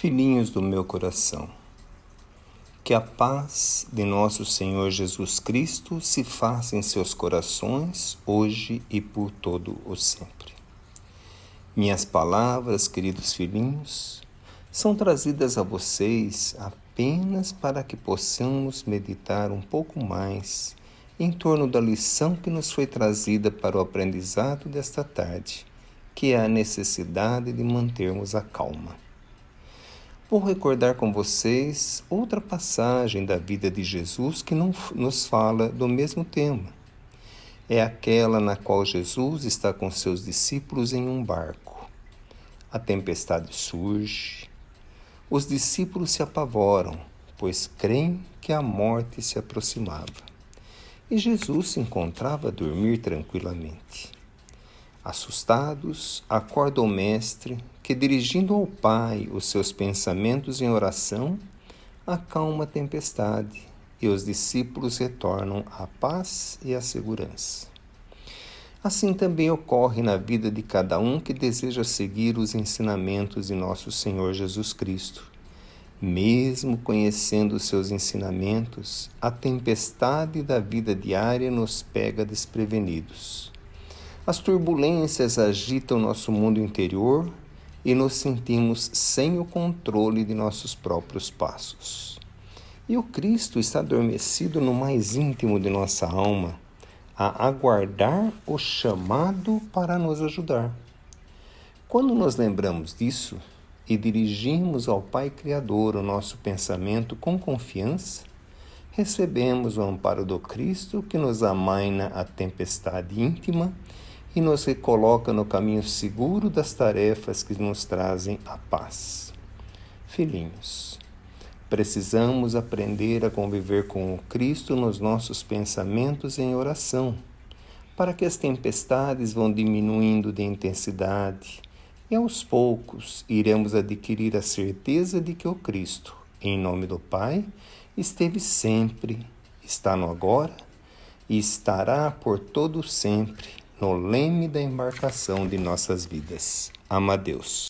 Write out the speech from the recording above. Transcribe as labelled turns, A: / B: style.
A: Filhinhos do meu coração, que a paz de nosso Senhor Jesus Cristo se faça em seus corações, hoje e por todo o sempre. Minhas palavras, queridos filhinhos, são trazidas a vocês apenas para que possamos meditar um pouco mais em torno da lição que nos foi trazida para o aprendizado desta tarde, que é a necessidade de mantermos a calma. Vou recordar com vocês outra passagem da vida de Jesus que não nos fala do mesmo tema. É aquela na qual Jesus está com seus discípulos em um barco. A tempestade surge. Os discípulos se apavoram, pois creem que a morte se aproximava. E Jesus se encontrava a dormir tranquilamente. Assustados, acorda o Mestre, que, dirigindo ao Pai os seus pensamentos em oração, acalma a tempestade e os discípulos retornam à paz e à segurança. Assim também ocorre na vida de cada um que deseja seguir os ensinamentos de nosso Senhor Jesus Cristo. Mesmo conhecendo seus ensinamentos, a tempestade da vida diária nos pega desprevenidos. As turbulências agitam nosso mundo interior e nos sentimos sem o controle de nossos próprios passos. E o Cristo está adormecido no mais íntimo de nossa alma, a aguardar o chamado para nos ajudar. Quando nos lembramos disso e dirigimos ao Pai Criador o nosso pensamento com confiança, recebemos o amparo do Cristo que nos amaina a tempestade íntima e nos recoloca no caminho seguro das tarefas que nos trazem a paz. Filhinhos, precisamos aprender a conviver com o Cristo nos nossos pensamentos em oração, para que as tempestades vão diminuindo de intensidade e aos poucos iremos adquirir a certeza de que o Cristo, em nome do Pai, esteve sempre, está no agora e estará por todo sempre no leme da embarcação de nossas vidas. Amadeus.